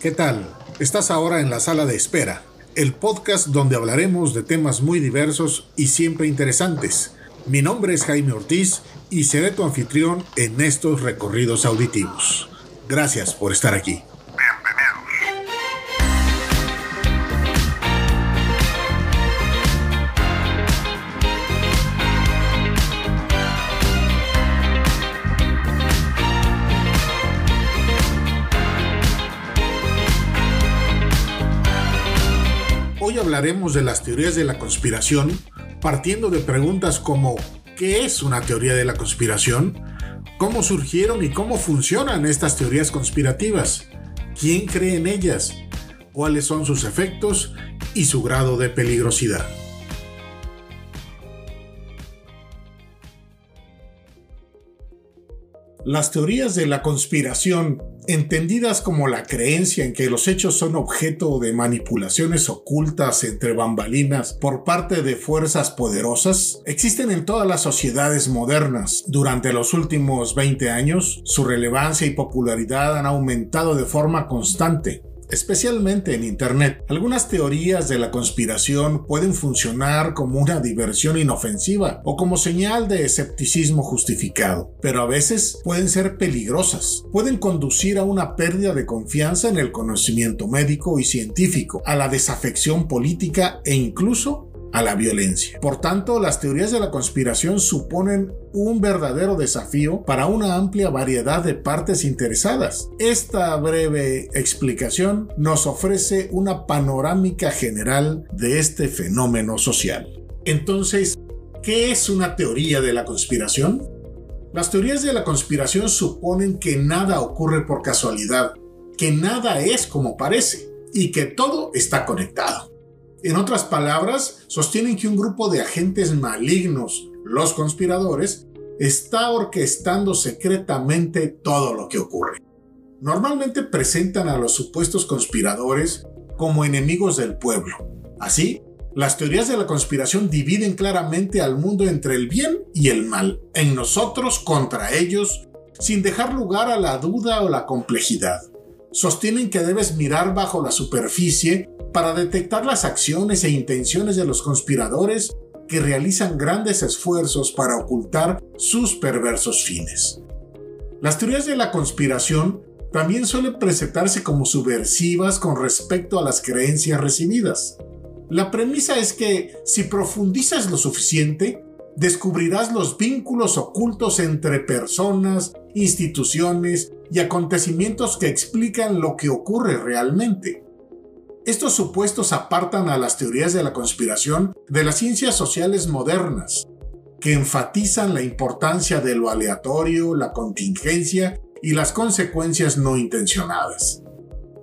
¿Qué tal? Estás ahora en la sala de espera, el podcast donde hablaremos de temas muy diversos y siempre interesantes. Mi nombre es Jaime Ortiz y seré tu anfitrión en estos recorridos auditivos. Gracias por estar aquí. De las teorías de la conspiración, partiendo de preguntas como ¿qué es una teoría de la conspiración? ¿Cómo surgieron y cómo funcionan estas teorías conspirativas? ¿Quién cree en ellas? ¿Cuáles son sus efectos y su grado de peligrosidad? Las teorías de la conspiración, entendidas como la creencia en que los hechos son objeto de manipulaciones ocultas entre bambalinas por parte de fuerzas poderosas, existen en todas las sociedades modernas. Durante los últimos 20 años, su relevancia y popularidad han aumentado de forma constante especialmente en Internet. Algunas teorías de la conspiración pueden funcionar como una diversión inofensiva o como señal de escepticismo justificado, pero a veces pueden ser peligrosas. Pueden conducir a una pérdida de confianza en el conocimiento médico y científico, a la desafección política e incluso a la violencia. Por tanto, las teorías de la conspiración suponen un verdadero desafío para una amplia variedad de partes interesadas. Esta breve explicación nos ofrece una panorámica general de este fenómeno social. Entonces, ¿qué es una teoría de la conspiración? Las teorías de la conspiración suponen que nada ocurre por casualidad, que nada es como parece y que todo está conectado. En otras palabras, sostienen que un grupo de agentes malignos, los conspiradores, está orquestando secretamente todo lo que ocurre. Normalmente presentan a los supuestos conspiradores como enemigos del pueblo. Así, las teorías de la conspiración dividen claramente al mundo entre el bien y el mal, en nosotros contra ellos, sin dejar lugar a la duda o la complejidad. Sostienen que debes mirar bajo la superficie para detectar las acciones e intenciones de los conspiradores que realizan grandes esfuerzos para ocultar sus perversos fines. Las teorías de la conspiración también suelen presentarse como subversivas con respecto a las creencias recibidas. La premisa es que si profundizas lo suficiente, descubrirás los vínculos ocultos entre personas, instituciones y acontecimientos que explican lo que ocurre realmente. Estos supuestos apartan a las teorías de la conspiración de las ciencias sociales modernas, que enfatizan la importancia de lo aleatorio, la contingencia y las consecuencias no intencionadas.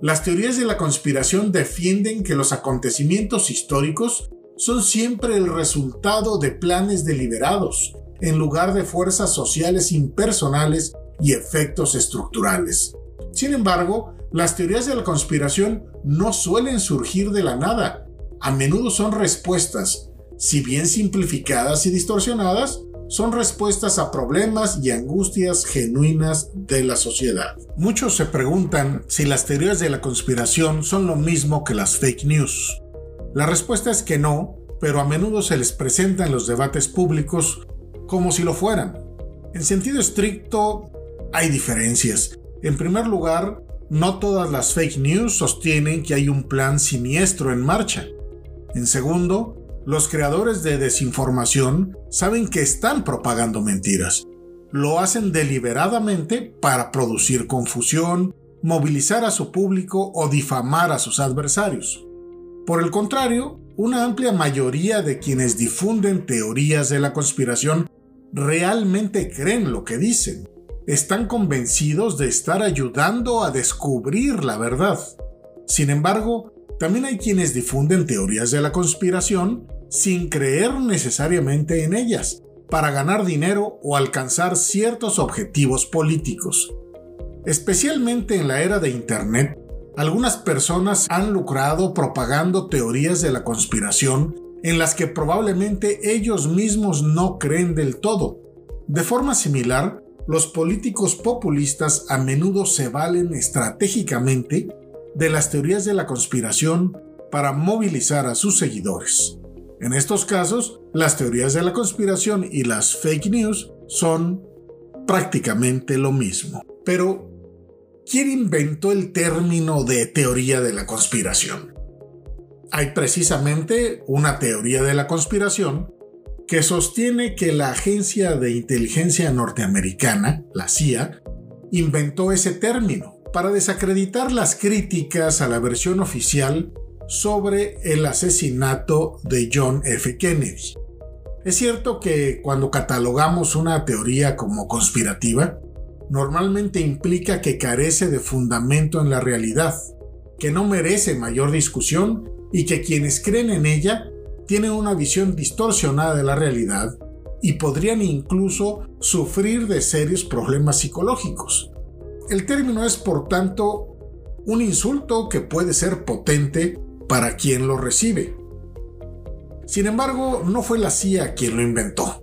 Las teorías de la conspiración defienden que los acontecimientos históricos son siempre el resultado de planes deliberados, en lugar de fuerzas sociales impersonales y efectos estructurales. Sin embargo, las teorías de la conspiración no suelen surgir de la nada. A menudo son respuestas, si bien simplificadas y distorsionadas, son respuestas a problemas y angustias genuinas de la sociedad. Muchos se preguntan si las teorías de la conspiración son lo mismo que las fake news. La respuesta es que no, pero a menudo se les presenta en los debates públicos como si lo fueran. En sentido estricto, hay diferencias. En primer lugar, no todas las fake news sostienen que hay un plan siniestro en marcha. En segundo, los creadores de desinformación saben que están propagando mentiras. Lo hacen deliberadamente para producir confusión, movilizar a su público o difamar a sus adversarios. Por el contrario, una amplia mayoría de quienes difunden teorías de la conspiración realmente creen lo que dicen están convencidos de estar ayudando a descubrir la verdad. Sin embargo, también hay quienes difunden teorías de la conspiración sin creer necesariamente en ellas, para ganar dinero o alcanzar ciertos objetivos políticos. Especialmente en la era de Internet, algunas personas han lucrado propagando teorías de la conspiración en las que probablemente ellos mismos no creen del todo. De forma similar, los políticos populistas a menudo se valen estratégicamente de las teorías de la conspiración para movilizar a sus seguidores. En estos casos, las teorías de la conspiración y las fake news son prácticamente lo mismo. Pero, ¿quién inventó el término de teoría de la conspiración? Hay precisamente una teoría de la conspiración que sostiene que la agencia de inteligencia norteamericana, la CIA, inventó ese término para desacreditar las críticas a la versión oficial sobre el asesinato de John F. Kennedy. Es cierto que cuando catalogamos una teoría como conspirativa, normalmente implica que carece de fundamento en la realidad, que no merece mayor discusión y que quienes creen en ella tienen una visión distorsionada de la realidad y podrían incluso sufrir de serios problemas psicológicos. El término es, por tanto, un insulto que puede ser potente para quien lo recibe. Sin embargo, no fue la CIA quien lo inventó.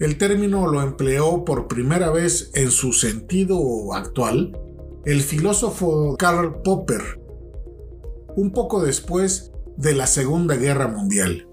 El término lo empleó por primera vez en su sentido actual el filósofo Karl Popper, un poco después de la Segunda Guerra Mundial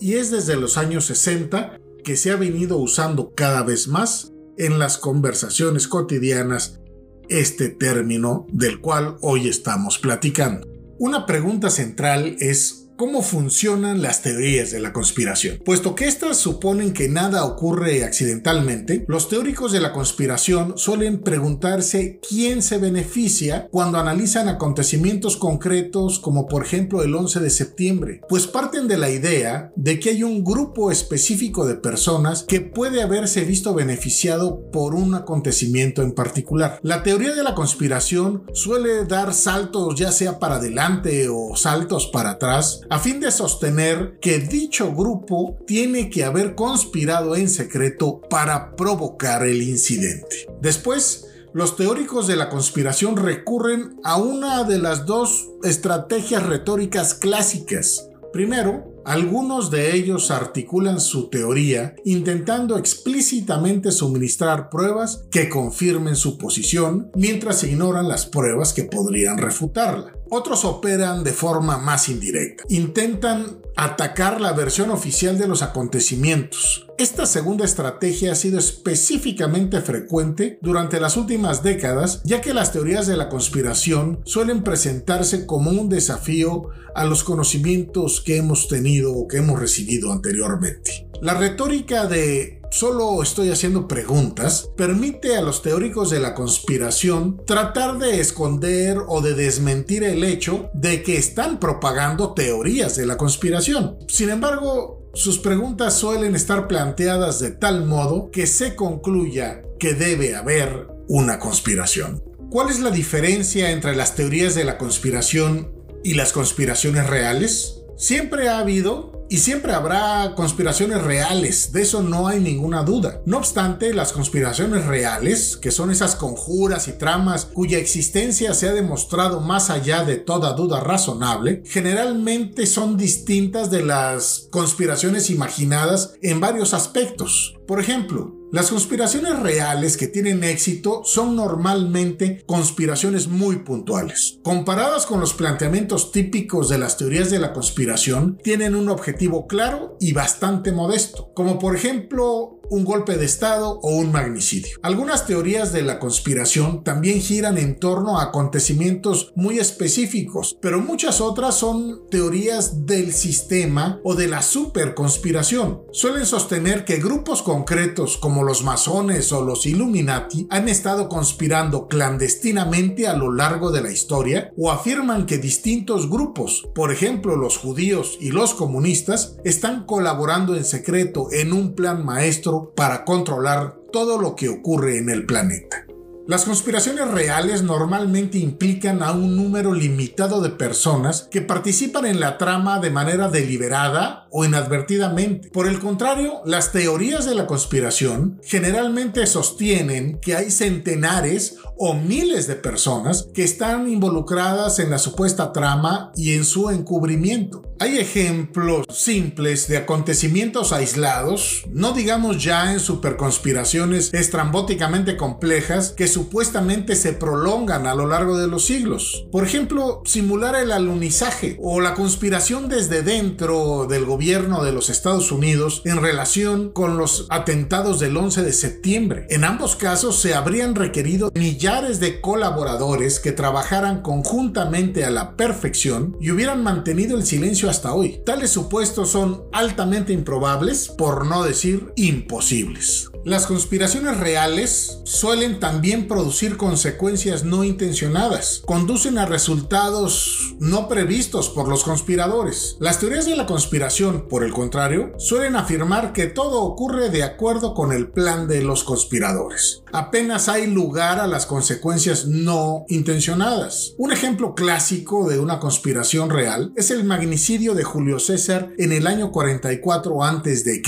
y es desde los años 60 que se ha venido usando cada vez más en las conversaciones cotidianas este término del cual hoy estamos platicando. Una pregunta central es cómo funcionan las teorías de la conspiración. Puesto que éstas suponen que nada ocurre accidentalmente, los teóricos de la conspiración suelen preguntarse quién se beneficia cuando analizan acontecimientos concretos como por ejemplo el 11 de septiembre, pues parten de la idea de que hay un grupo específico de personas que puede haberse visto beneficiado por un acontecimiento en particular. La teoría de la conspiración suele dar saltos ya sea para adelante o saltos para atrás a fin de sostener que dicho grupo tiene que haber conspirado en secreto para provocar el incidente. Después, los teóricos de la conspiración recurren a una de las dos estrategias retóricas clásicas. Primero, algunos de ellos articulan su teoría intentando explícitamente suministrar pruebas que confirmen su posición, mientras ignoran las pruebas que podrían refutarla. Otros operan de forma más indirecta. Intentan atacar la versión oficial de los acontecimientos. Esta segunda estrategia ha sido específicamente frecuente durante las últimas décadas, ya que las teorías de la conspiración suelen presentarse como un desafío a los conocimientos que hemos tenido o que hemos recibido anteriormente. La retórica de solo estoy haciendo preguntas, permite a los teóricos de la conspiración tratar de esconder o de desmentir el hecho de que están propagando teorías de la conspiración. Sin embargo, sus preguntas suelen estar planteadas de tal modo que se concluya que debe haber una conspiración. ¿Cuál es la diferencia entre las teorías de la conspiración y las conspiraciones reales? Siempre ha habido y siempre habrá conspiraciones reales, de eso no hay ninguna duda. No obstante, las conspiraciones reales, que son esas conjuras y tramas cuya existencia se ha demostrado más allá de toda duda razonable, generalmente son distintas de las conspiraciones imaginadas en varios aspectos. Por ejemplo, las conspiraciones reales que tienen éxito son normalmente conspiraciones muy puntuales. Comparadas con los planteamientos típicos de las teorías de la conspiración, tienen un objetivo claro y bastante modesto, como por ejemplo un golpe de Estado o un magnicidio. Algunas teorías de la conspiración también giran en torno a acontecimientos muy específicos, pero muchas otras son teorías del sistema o de la superconspiración. Suelen sostener que grupos concretos como los masones o los Illuminati han estado conspirando clandestinamente a lo largo de la historia o afirman que distintos grupos, por ejemplo los judíos y los comunistas, están colaborando en secreto en un plan maestro para controlar todo lo que ocurre en el planeta. Las conspiraciones reales normalmente implican a un número limitado de personas que participan en la trama de manera deliberada o inadvertidamente. Por el contrario, las teorías de la conspiración generalmente sostienen que hay centenares o miles de personas que están involucradas en la supuesta trama y en su encubrimiento. Hay ejemplos simples de acontecimientos aislados, no digamos ya en superconspiraciones estrambóticamente complejas que supuestamente se prolongan a lo largo de los siglos. Por ejemplo, simular el alunizaje o la conspiración desde dentro del gobierno de los Estados Unidos en relación con los atentados del 11 de septiembre. En ambos casos se habrían requerido millares de colaboradores que trabajaran conjuntamente a la perfección y hubieran mantenido el silencio hasta hoy. Tales supuestos son altamente improbables, por no decir imposibles. Las conspiraciones reales suelen también producir consecuencias no intencionadas, conducen a resultados no previstos por los conspiradores. Las teorías de la conspiración, por el contrario, suelen afirmar que todo ocurre de acuerdo con el plan de los conspiradores. Apenas hay lugar a las consecuencias no intencionadas. Un ejemplo clásico de una conspiración real es el magnicidio de Julio César en el año 44 a.C.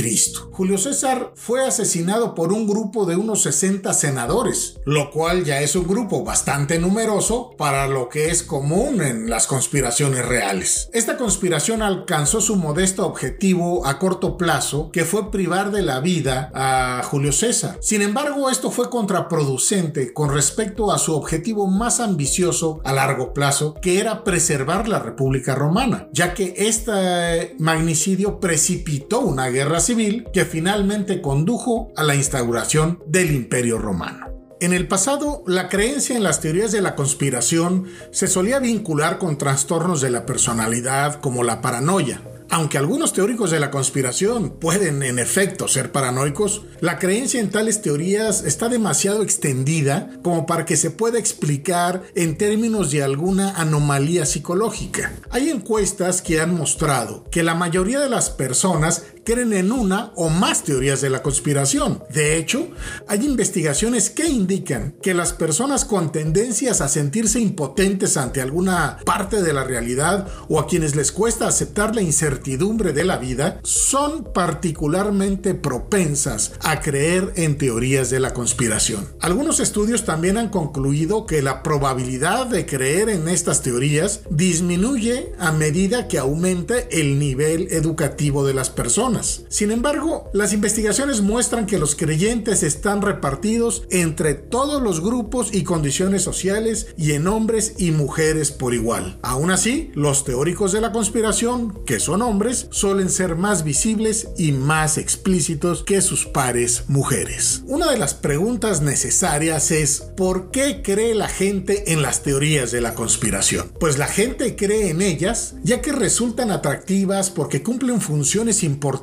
Julio César fue asesinado por un grupo de unos 60 senadores, lo cual ya es un grupo bastante numeroso para lo que es común en las conspiraciones reales. Esta conspiración alcanzó su modesto objetivo a corto plazo, que fue privar de la vida a Julio César. Sin embargo, esto fue contraproducente con respecto a su objetivo más ambicioso a largo plazo, que era preservar la República Romana, ya que este magnicidio precipitó una guerra civil que finalmente condujo a la instauración del Imperio Romano. En el pasado, la creencia en las teorías de la conspiración se solía vincular con trastornos de la personalidad como la paranoia, aunque algunos teóricos de la conspiración pueden en efecto ser paranoicos, la creencia en tales teorías está demasiado extendida como para que se pueda explicar en términos de alguna anomalía psicológica. Hay encuestas que han mostrado que la mayoría de las personas creen en una o más teorías de la conspiración. De hecho, hay investigaciones que indican que las personas con tendencias a sentirse impotentes ante alguna parte de la realidad o a quienes les cuesta aceptar la incertidumbre de la vida son particularmente propensas a creer en teorías de la conspiración. Algunos estudios también han concluido que la probabilidad de creer en estas teorías disminuye a medida que aumenta el nivel educativo de las personas. Sin embargo, las investigaciones muestran que los creyentes están repartidos entre todos los grupos y condiciones sociales y en hombres y mujeres por igual. Aún así, los teóricos de la conspiración, que son hombres suelen ser más visibles y más explícitos que sus pares mujeres. Una de las preguntas necesarias es ¿por qué cree la gente en las teorías de la conspiración? Pues la gente cree en ellas ya que resultan atractivas porque cumplen funciones importantes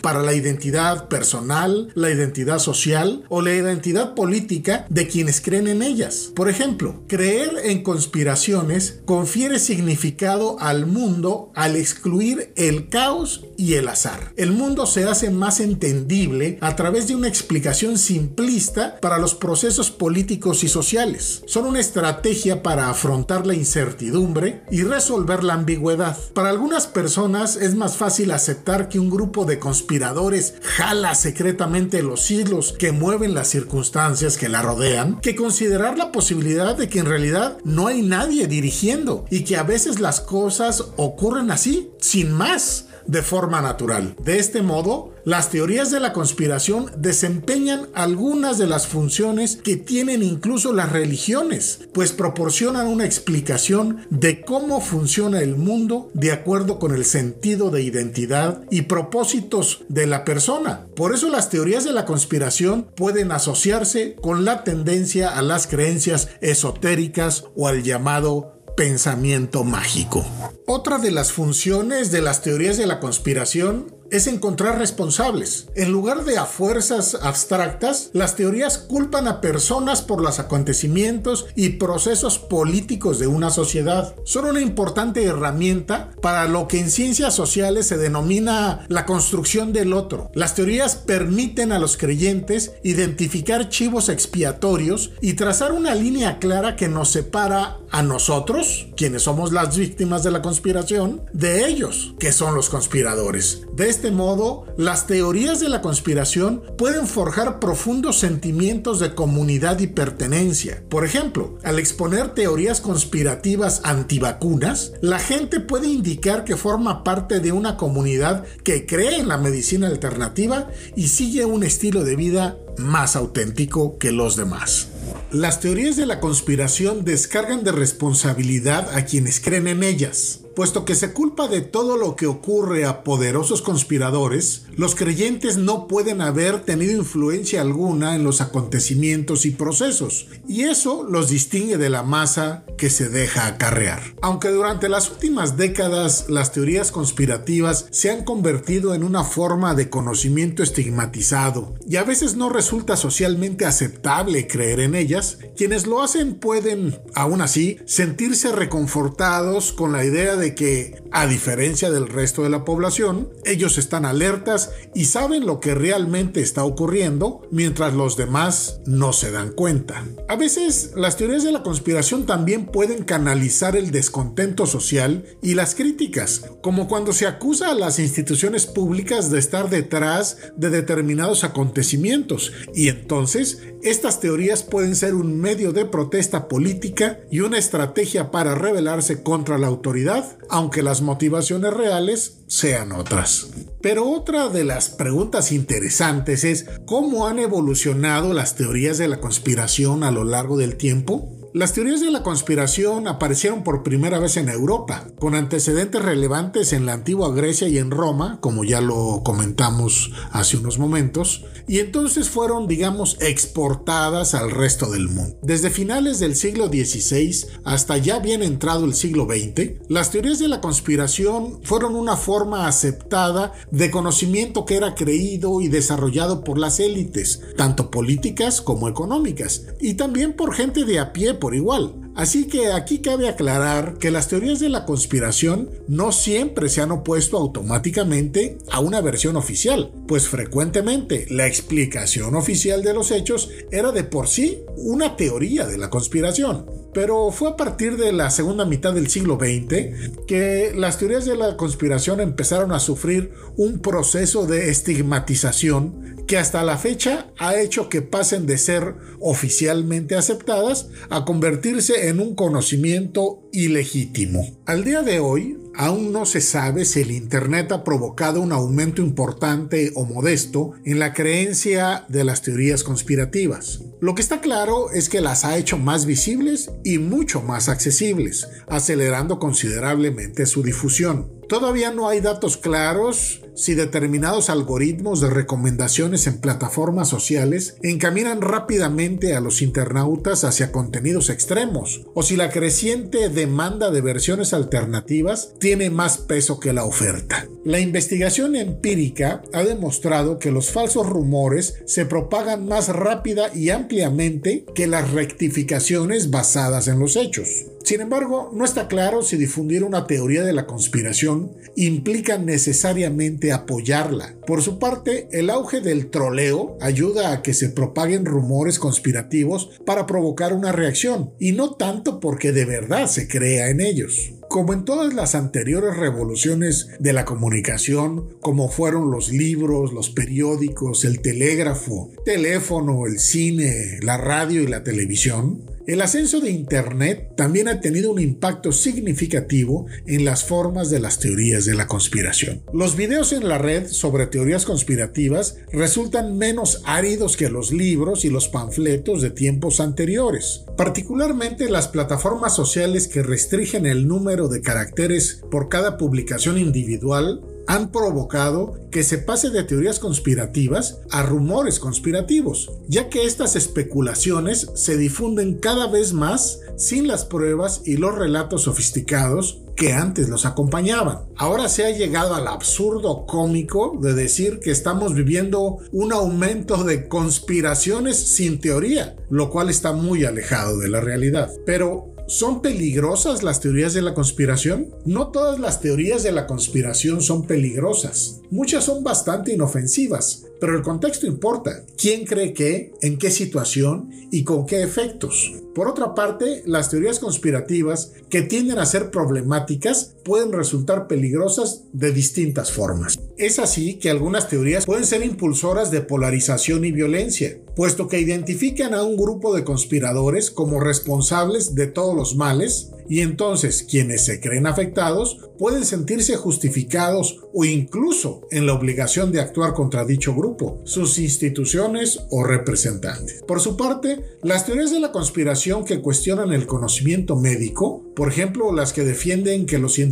para la identidad personal, la identidad social o la identidad política de quienes creen en ellas. Por ejemplo, creer en conspiraciones confiere significado al mundo al excluir el caos y el azar. El mundo se hace más entendible a través de una explicación simplista para los procesos políticos y sociales. Son una estrategia para afrontar la incertidumbre y resolver la ambigüedad. Para algunas personas es más fácil aceptar que un grupo de conspiradores jala secretamente los hilos que mueven las circunstancias que la rodean que considerar la posibilidad de que en realidad no hay nadie dirigiendo y que a veces las cosas ocurren así, sin más de forma natural. De este modo, las teorías de la conspiración desempeñan algunas de las funciones que tienen incluso las religiones, pues proporcionan una explicación de cómo funciona el mundo de acuerdo con el sentido de identidad y propósitos de la persona. Por eso las teorías de la conspiración pueden asociarse con la tendencia a las creencias esotéricas o al llamado pensamiento mágico. Otra de las funciones de las teorías de la conspiración es encontrar responsables. En lugar de a fuerzas abstractas, las teorías culpan a personas por los acontecimientos y procesos políticos de una sociedad. Son una importante herramienta para lo que en ciencias sociales se denomina la construcción del otro. Las teorías permiten a los creyentes identificar chivos expiatorios y trazar una línea clara que nos separa a nosotros, quienes somos las víctimas de la conspiración, de ellos, que son los conspiradores. De este modo, las teorías de la conspiración pueden forjar profundos sentimientos de comunidad y pertenencia. Por ejemplo, al exponer teorías conspirativas antivacunas, la gente puede indicar que forma parte de una comunidad que cree en la medicina alternativa y sigue un estilo de vida más auténtico que los demás. Las teorías de la conspiración descargan de responsabilidad a quienes creen en ellas. Puesto que se culpa de todo lo que ocurre a poderosos conspiradores, los creyentes no pueden haber tenido influencia alguna en los acontecimientos y procesos, y eso los distingue de la masa que se deja acarrear. Aunque durante las últimas décadas las teorías conspirativas se han convertido en una forma de conocimiento estigmatizado y a veces no resulta socialmente aceptable creer en ellas, quienes lo hacen pueden, aún así, sentirse reconfortados con la idea de de que, a diferencia del resto de la población, ellos están alertas y saben lo que realmente está ocurriendo, mientras los demás no se dan cuenta. A veces, las teorías de la conspiración también pueden canalizar el descontento social y las críticas, como cuando se acusa a las instituciones públicas de estar detrás de determinados acontecimientos, y entonces estas teorías pueden ser un medio de protesta política y una estrategia para rebelarse contra la autoridad aunque las motivaciones reales sean otras. Pero otra de las preguntas interesantes es cómo han evolucionado las teorías de la conspiración a lo largo del tiempo. Las teorías de la conspiración aparecieron por primera vez en Europa, con antecedentes relevantes en la antigua Grecia y en Roma, como ya lo comentamos hace unos momentos, y entonces fueron, digamos, exportadas al resto del mundo. Desde finales del siglo XVI hasta ya bien entrado el siglo XX, las teorías de la conspiración fueron una forma aceptada de conocimiento que era creído y desarrollado por las élites, tanto políticas como económicas, y también por gente de a pie por igual. Así que aquí cabe aclarar que las teorías de la conspiración no siempre se han opuesto automáticamente a una versión oficial, pues frecuentemente la explicación oficial de los hechos era de por sí una teoría de la conspiración. Pero fue a partir de la segunda mitad del siglo XX que las teorías de la conspiración empezaron a sufrir un proceso de estigmatización que hasta la fecha ha hecho que pasen de ser oficialmente aceptadas a convertirse en un conocimiento ilegítimo. Al día de hoy, aún no se sabe si el Internet ha provocado un aumento importante o modesto en la creencia de las teorías conspirativas. Lo que está claro es que las ha hecho más visibles y mucho más accesibles, acelerando considerablemente su difusión. Todavía no hay datos claros si determinados algoritmos de recomendaciones en plataformas sociales encaminan rápidamente a los internautas hacia contenidos extremos, o si la creciente demanda de versiones alternativas tiene más peso que la oferta. La investigación empírica ha demostrado que los falsos rumores se propagan más rápida y ampliamente que las rectificaciones basadas en los hechos. Sin embargo, no está claro si difundir una teoría de la conspiración implica necesariamente apoyarla. Por su parte, el auge del troleo ayuda a que se propaguen rumores conspirativos para provocar una reacción, y no tanto porque de verdad se crea en ellos. Como en todas las anteriores revoluciones de la comunicación, como fueron los libros, los periódicos, el telégrafo, teléfono, el cine, la radio y la televisión, el ascenso de Internet también ha tenido un impacto significativo en las formas de las teorías de la conspiración. Los videos en la red sobre teorías conspirativas resultan menos áridos que los libros y los panfletos de tiempos anteriores. Particularmente las plataformas sociales que restringen el número de caracteres por cada publicación individual han provocado que se pase de teorías conspirativas a rumores conspirativos, ya que estas especulaciones se difunden cada vez más sin las pruebas y los relatos sofisticados que antes los acompañaban. Ahora se ha llegado al absurdo cómico de decir que estamos viviendo un aumento de conspiraciones sin teoría, lo cual está muy alejado de la realidad. Pero ¿Son peligrosas las teorías de la conspiración? No todas las teorías de la conspiración son peligrosas. Muchas son bastante inofensivas, pero el contexto importa. ¿Quién cree qué, en qué situación y con qué efectos? Por otra parte, las teorías conspirativas que tienden a ser problemáticas pueden resultar peligrosas de distintas formas. Es así que algunas teorías pueden ser impulsoras de polarización y violencia, puesto que identifican a un grupo de conspiradores como responsables de todos los males y entonces quienes se creen afectados pueden sentirse justificados o incluso en la obligación de actuar contra dicho grupo, sus instituciones o representantes. Por su parte, las teorías de la conspiración que cuestionan el conocimiento médico, por ejemplo las que defienden que los científicos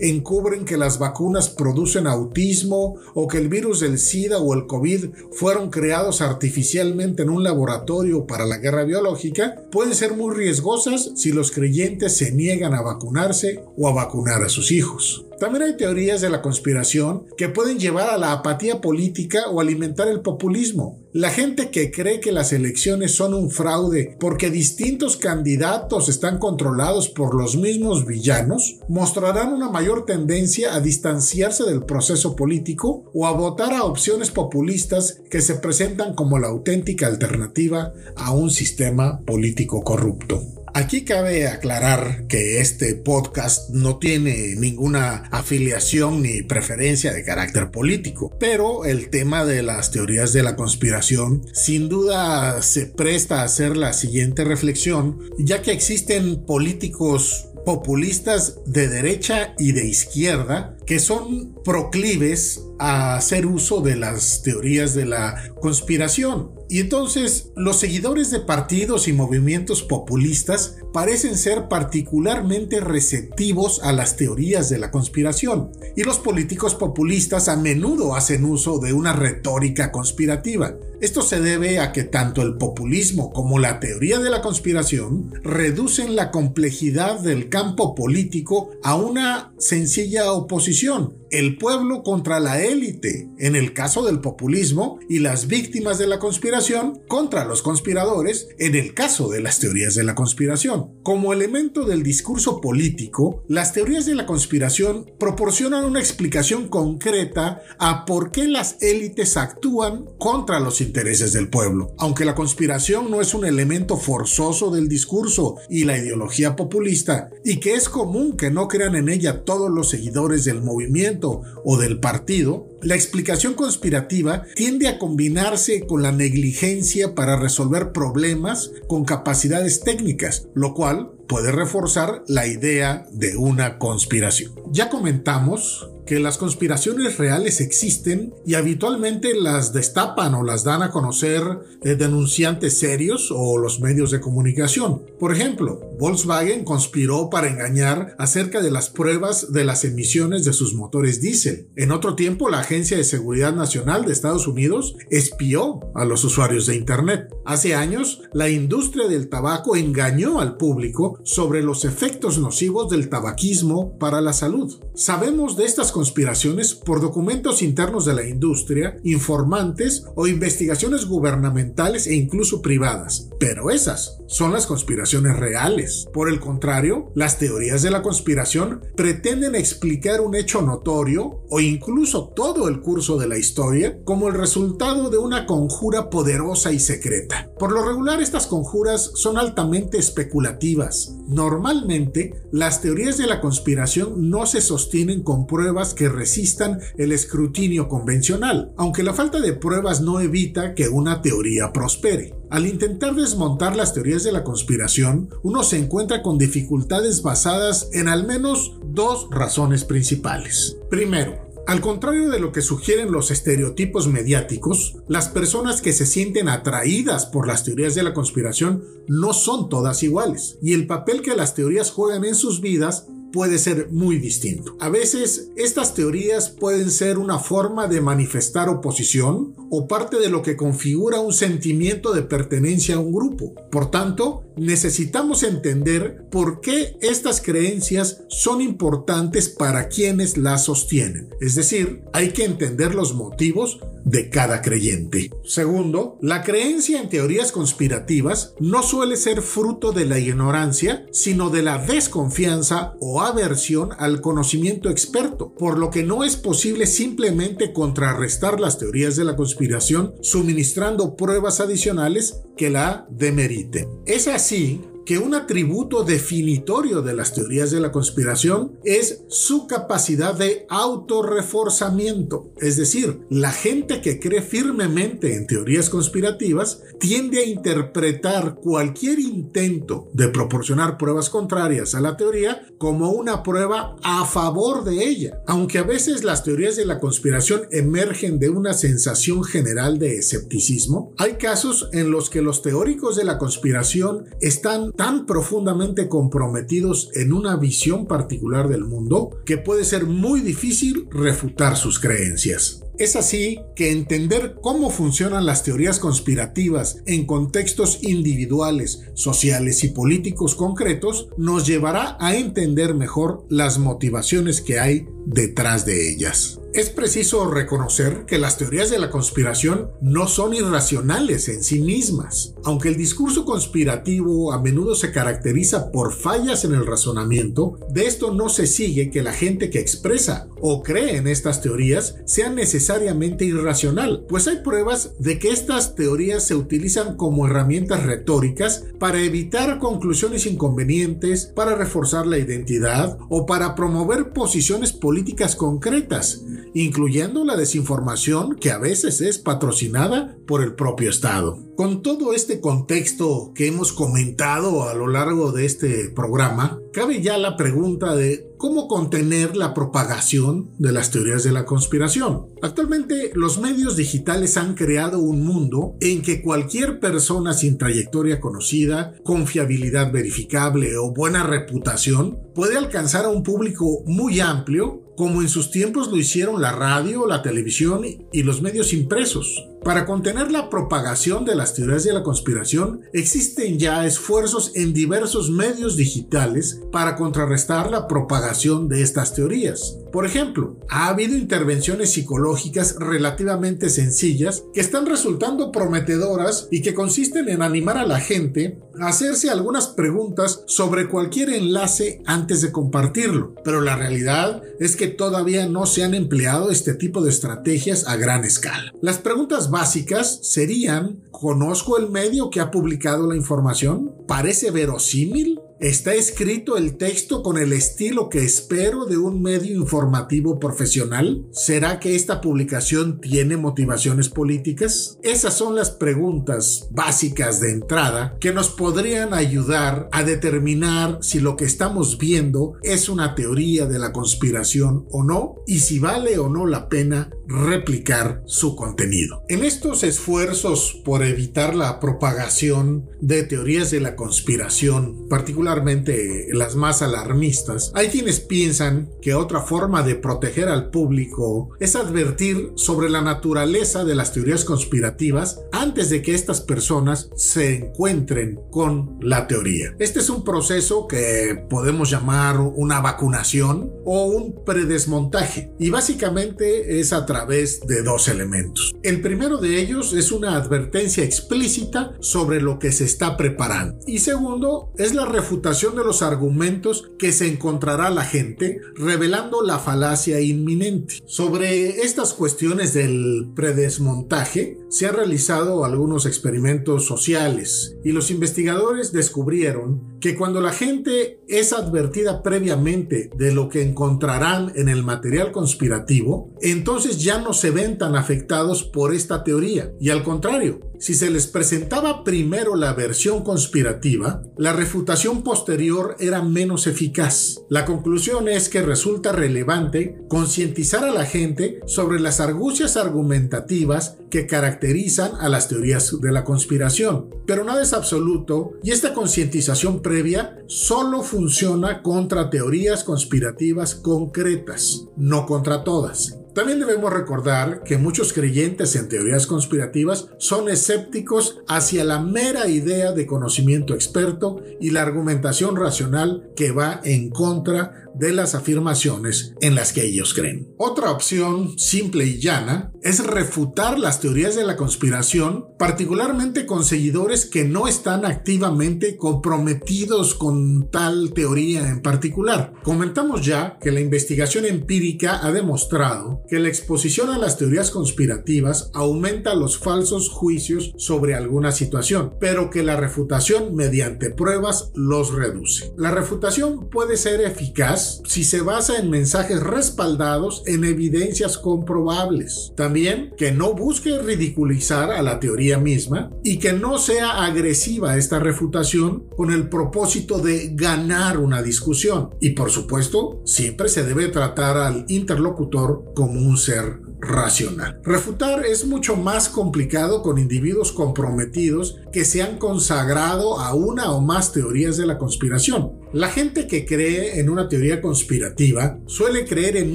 encubren que las vacunas producen autismo o que el virus del SIDA o el COVID fueron creados artificialmente en un laboratorio para la guerra biológica, pueden ser muy riesgosas si los creyentes se niegan a vacunarse o a vacunar a sus hijos. También hay teorías de la conspiración que pueden llevar a la apatía política o alimentar el populismo. La gente que cree que las elecciones son un fraude porque distintos candidatos están controlados por los mismos villanos, mostrarán una mayor tendencia a distanciarse del proceso político o a votar a opciones populistas que se presentan como la auténtica alternativa a un sistema político corrupto. Aquí cabe aclarar que este podcast no tiene ninguna afiliación ni preferencia de carácter político, pero el tema de las teorías de la conspiración sin duda se presta a hacer la siguiente reflexión, ya que existen políticos populistas de derecha y de izquierda que son proclives a hacer uso de las teorías de la conspiración. Y entonces los seguidores de partidos y movimientos populistas parecen ser particularmente receptivos a las teorías de la conspiración. Y los políticos populistas a menudo hacen uso de una retórica conspirativa. Esto se debe a que tanto el populismo como la teoría de la conspiración reducen la complejidad del campo político a una sencilla oposición el pueblo contra la élite, en el caso del populismo, y las víctimas de la conspiración contra los conspiradores, en el caso de las teorías de la conspiración. Como elemento del discurso político, las teorías de la conspiración proporcionan una explicación concreta a por qué las élites actúan contra los intereses del pueblo. Aunque la conspiración no es un elemento forzoso del discurso y la ideología populista, y que es común que no crean en ella todos los seguidores del movimiento, o del partido, la explicación conspirativa tiende a combinarse con la negligencia para resolver problemas con capacidades técnicas, lo cual puede reforzar la idea de una conspiración. Ya comentamos que las conspiraciones reales existen y habitualmente las destapan o las dan a conocer eh, denunciantes serios o los medios de comunicación. Por ejemplo, Volkswagen conspiró para engañar acerca de las pruebas de las emisiones de sus motores diésel. En otro tiempo, la Agencia de Seguridad Nacional de Estados Unidos espió a los usuarios de Internet. Hace años, la industria del tabaco engañó al público sobre los efectos nocivos del tabaquismo para la salud. Sabemos de estas conspiraciones por documentos internos de la industria, informantes o investigaciones gubernamentales e incluso privadas. Pero esas son las conspiraciones reales. Por el contrario, las teorías de la conspiración pretenden explicar un hecho notorio o incluso todo el curso de la historia como el resultado de una conjura poderosa y secreta. Por lo regular estas conjuras son altamente especulativas. Normalmente, las teorías de la conspiración no se sostienen con pruebas que resistan el escrutinio convencional, aunque la falta de pruebas no evita que una teoría prospere. Al intentar desmontar las teorías de la conspiración, uno se encuentra con dificultades basadas en al menos dos razones principales. Primero, al contrario de lo que sugieren los estereotipos mediáticos, las personas que se sienten atraídas por las teorías de la conspiración no son todas iguales, y el papel que las teorías juegan en sus vidas puede ser muy distinto. A veces estas teorías pueden ser una forma de manifestar oposición o parte de lo que configura un sentimiento de pertenencia a un grupo. Por tanto, necesitamos entender por qué estas creencias son importantes para quienes las sostienen. Es decir, hay que entender los motivos de cada creyente. Segundo, la creencia en teorías conspirativas no suele ser fruto de la ignorancia, sino de la desconfianza o aversión al conocimiento experto, por lo que no es posible simplemente contrarrestar las teorías de la conspiración suministrando pruebas adicionales que la demeriten. Es así que un atributo definitorio de las teorías de la conspiración es su capacidad de autorreforzamiento. Es decir, la gente que cree firmemente en teorías conspirativas tiende a interpretar cualquier intento de proporcionar pruebas contrarias a la teoría como una prueba a favor de ella. Aunque a veces las teorías de la conspiración emergen de una sensación general de escepticismo, hay casos en los que los teóricos de la conspiración están tan profundamente comprometidos en una visión particular del mundo que puede ser muy difícil refutar sus creencias. Es así que entender cómo funcionan las teorías conspirativas en contextos individuales, sociales y políticos concretos nos llevará a entender mejor las motivaciones que hay detrás de ellas. Es preciso reconocer que las teorías de la conspiración no son irracionales en sí mismas. Aunque el discurso conspirativo a menudo se caracteriza por fallas en el razonamiento, de esto no se sigue que la gente que expresa o cree en estas teorías sea necesariamente irracional, pues hay pruebas de que estas teorías se utilizan como herramientas retóricas para evitar conclusiones inconvenientes, para reforzar la identidad o para promover posiciones políticas concretas incluyendo la desinformación que a veces es patrocinada por el propio Estado. Con todo este contexto que hemos comentado a lo largo de este programa, cabe ya la pregunta de cómo contener la propagación de las teorías de la conspiración. Actualmente los medios digitales han creado un mundo en que cualquier persona sin trayectoria conocida, confiabilidad verificable o buena reputación puede alcanzar a un público muy amplio como en sus tiempos lo hicieron la radio, la televisión y los medios impresos. Para contener la propagación de las teorías de la conspiración, existen ya esfuerzos en diversos medios digitales para contrarrestar la propagación de estas teorías. Por ejemplo, ha habido intervenciones psicológicas relativamente sencillas que están resultando prometedoras y que consisten en animar a la gente a hacerse algunas preguntas sobre cualquier enlace antes de compartirlo. Pero la realidad es que todavía no se han empleado este tipo de estrategias a gran escala. Las preguntas básicas serían, ¿conozco el medio que ha publicado la información? ¿Parece verosímil? ¿Está escrito el texto con el estilo que espero de un medio informativo profesional? ¿Será que esta publicación tiene motivaciones políticas? Esas son las preguntas básicas de entrada que nos podrían ayudar a determinar si lo que estamos viendo es una teoría de la conspiración o no y si vale o no la pena replicar su contenido. En estos esfuerzos por evitar la propagación de teorías de la conspiración, particularmente las más alarmistas, hay quienes piensan que otra forma de proteger al público es advertir sobre la naturaleza de las teorías conspirativas antes de que estas personas se encuentren con la teoría. Este es un proceso que podemos llamar una vacunación o un predesmontaje y básicamente es a través de dos elementos. El primero de ellos es una advertencia explícita sobre lo que se está preparando. Y segundo es la refutación de los argumentos que se encontrará la gente, revelando la falacia inminente. Sobre estas cuestiones del predesmontaje, se han realizado algunos experimentos sociales y los investigadores descubrieron que cuando la gente es advertida previamente de lo que encontrarán en el material conspirativo, entonces ya no se ven tan afectados por esta teoría. Y al contrario, si se les presentaba primero la versión conspirativa, la refutación posterior era menos eficaz. La conclusión es que resulta relevante concientizar a la gente sobre las argucias argumentativas que caracterizan a las teorías de la conspiración. Pero nada es absoluto y esta concientización previa solo funciona contra teorías conspirativas concretas, no contra todas. También debemos recordar que muchos creyentes en teorías conspirativas son escépticos hacia la mera idea de conocimiento experto y la argumentación racional que va en contra de las afirmaciones en las que ellos creen. Otra opción simple y llana es refutar las teorías de la conspiración, particularmente con seguidores que no están activamente comprometidos con tal teoría en particular. Comentamos ya que la investigación empírica ha demostrado que la exposición a las teorías conspirativas aumenta los falsos juicios sobre alguna situación, pero que la refutación mediante pruebas los reduce. La refutación puede ser eficaz si se basa en mensajes respaldados en evidencias comprobables. También que no busque ridiculizar a la teoría misma y que no sea agresiva esta refutación con el propósito de ganar una discusión. Y por supuesto, siempre se debe tratar al interlocutor como un ser racional. Refutar es mucho más complicado con individuos comprometidos que se han consagrado a una o más teorías de la conspiración. La gente que cree en una teoría conspirativa suele creer en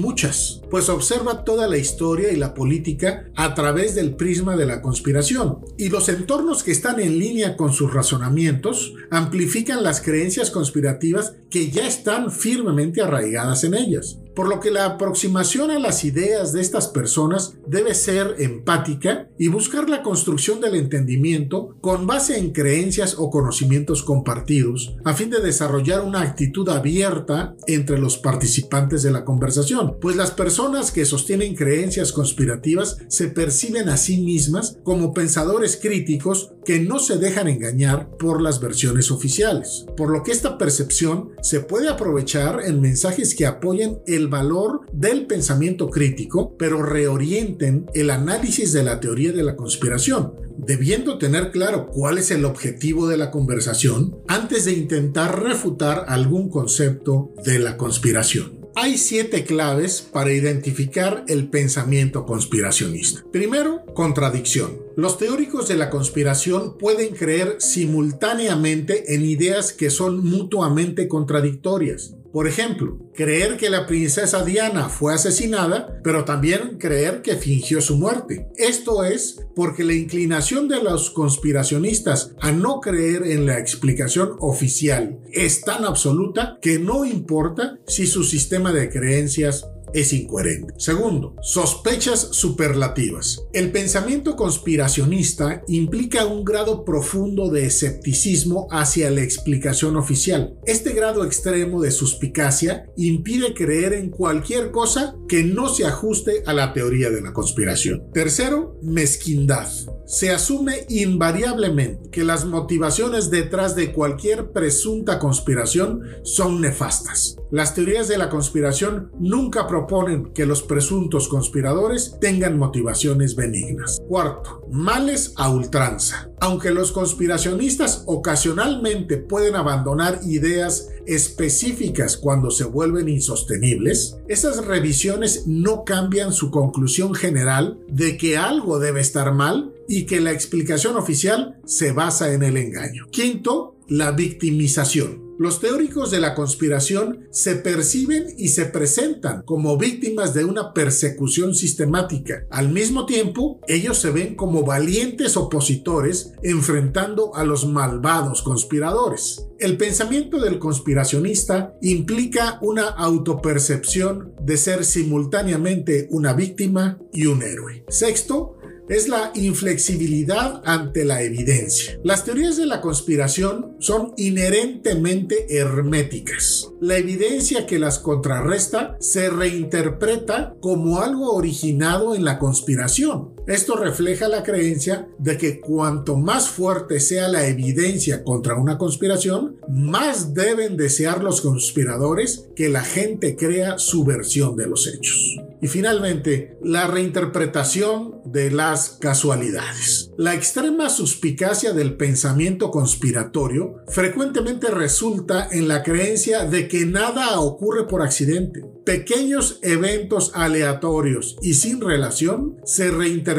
muchas, pues observa toda la historia y la política a través del prisma de la conspiración, y los entornos que están en línea con sus razonamientos amplifican las creencias conspirativas que ya están firmemente arraigadas en ellas por lo que la aproximación a las ideas de estas personas debe ser empática y buscar la construcción del entendimiento con base en creencias o conocimientos compartidos, a fin de desarrollar una actitud abierta entre los participantes de la conversación, pues las personas que sostienen creencias conspirativas se perciben a sí mismas como pensadores críticos que no se dejan engañar por las versiones oficiales, por lo que esta percepción se puede aprovechar en mensajes que apoyen el valor del pensamiento crítico, pero reorienten el análisis de la teoría de la conspiración, debiendo tener claro cuál es el objetivo de la conversación antes de intentar refutar algún concepto de la conspiración. Hay siete claves para identificar el pensamiento conspiracionista. Primero, contradicción. Los teóricos de la conspiración pueden creer simultáneamente en ideas que son mutuamente contradictorias. Por ejemplo, creer que la princesa Diana fue asesinada, pero también creer que fingió su muerte. Esto es porque la inclinación de los conspiracionistas a no creer en la explicación oficial es tan absoluta que no importa si su sistema de creencias es incoherente. Segundo, sospechas superlativas. El pensamiento conspiracionista implica un grado profundo de escepticismo hacia la explicación oficial. Este grado extremo de suspicacia impide creer en cualquier cosa que no se ajuste a la teoría de la conspiración. Tercero, mezquindad se asume invariablemente que las motivaciones detrás de cualquier presunta conspiración son nefastas. Las teorías de la conspiración nunca proponen que los presuntos conspiradores tengan motivaciones benignas. Cuarto, males a ultranza. Aunque los conspiracionistas ocasionalmente pueden abandonar ideas específicas cuando se vuelven insostenibles, esas revisiones no cambian su conclusión general de que algo debe estar mal y que la explicación oficial se basa en el engaño. Quinto, la victimización. Los teóricos de la conspiración se perciben y se presentan como víctimas de una persecución sistemática. Al mismo tiempo, ellos se ven como valientes opositores enfrentando a los malvados conspiradores. El pensamiento del conspiracionista implica una autopercepción de ser simultáneamente una víctima y un héroe. Sexto, es la inflexibilidad ante la evidencia. Las teorías de la conspiración son inherentemente herméticas. La evidencia que las contrarresta se reinterpreta como algo originado en la conspiración. Esto refleja la creencia de que cuanto más fuerte sea la evidencia contra una conspiración, más deben desear los conspiradores que la gente crea su versión de los hechos. Y finalmente, la reinterpretación de las casualidades. La extrema suspicacia del pensamiento conspiratorio frecuentemente resulta en la creencia de que nada ocurre por accidente. Pequeños eventos aleatorios y sin relación se reinterpretan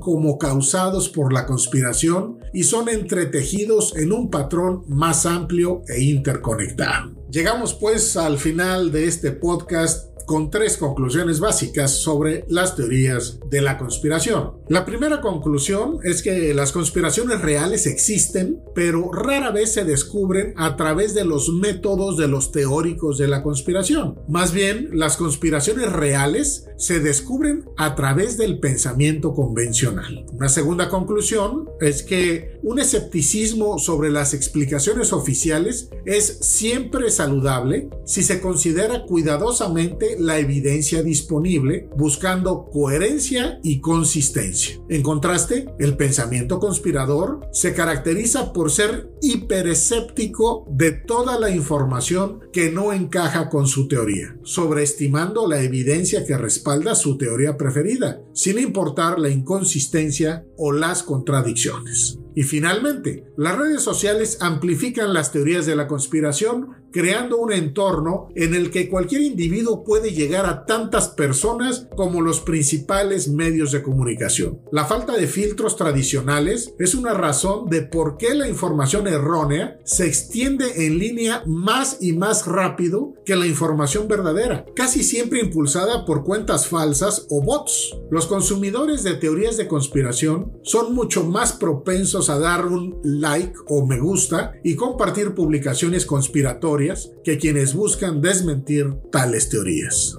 como causados por la conspiración y son entretejidos en un patrón más amplio e interconectado. Llegamos pues al final de este podcast con tres conclusiones básicas sobre las teorías de la conspiración. La primera conclusión es que las conspiraciones reales existen, pero rara vez se descubren a través de los métodos de los teóricos de la conspiración. Más bien, las conspiraciones reales se descubren a través del pensamiento convencional. Una segunda conclusión es que un escepticismo sobre las explicaciones oficiales es siempre saludable si se considera cuidadosamente la evidencia disponible, buscando coherencia y consistencia. En contraste, el pensamiento conspirador se caracteriza por ser hiperescéptico de toda la información que no encaja con su teoría, sobreestimando la evidencia que respalda su teoría preferida, sin importar la inconsistencia o las contradicciones. Y finalmente, las redes sociales amplifican las teorías de la conspiración creando un entorno en el que cualquier individuo puede llegar a tantas personas como los principales medios de comunicación. La falta de filtros tradicionales es una razón de por qué la información errónea se extiende en línea más y más rápido que la información verdadera, casi siempre impulsada por cuentas falsas o bots. Consumidores de teorías de conspiración son mucho más propensos a dar un like o me gusta y compartir publicaciones conspiratorias que quienes buscan desmentir tales teorías.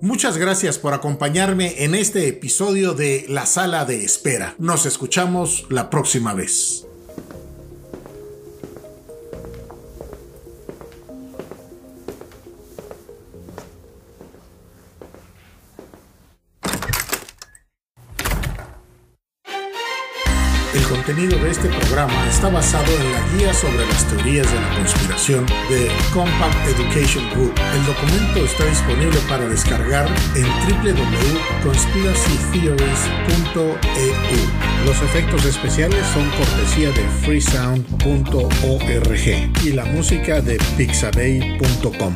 Muchas gracias por acompañarme en este episodio de La Sala de Espera. Nos escuchamos la próxima vez. Contenido de este programa está basado en la guía sobre las teorías de la conspiración de Compact Education Group. El documento está disponible para descargar en www.conspiracytheories.eu. Los efectos especiales son cortesía de freesound.org y la música de pixabay.com.